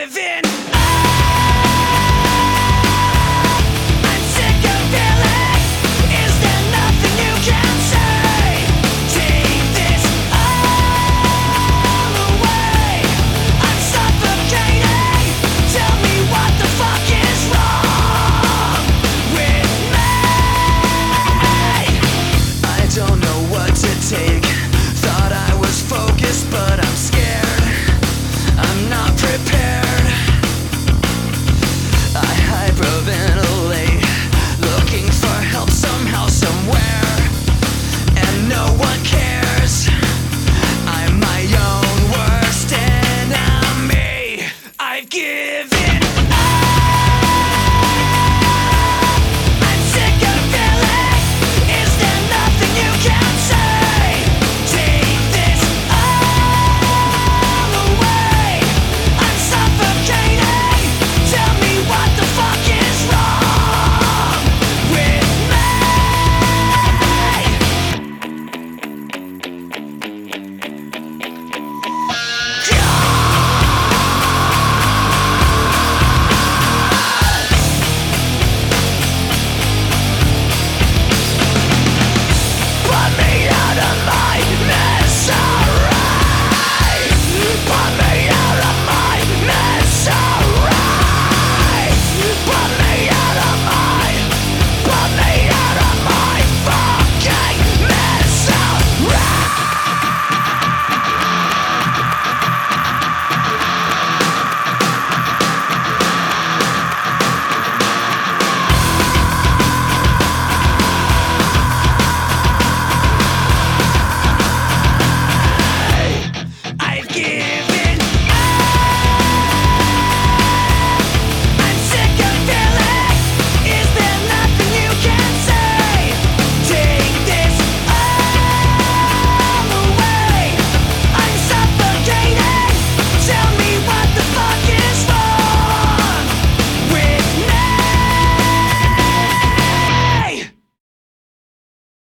live in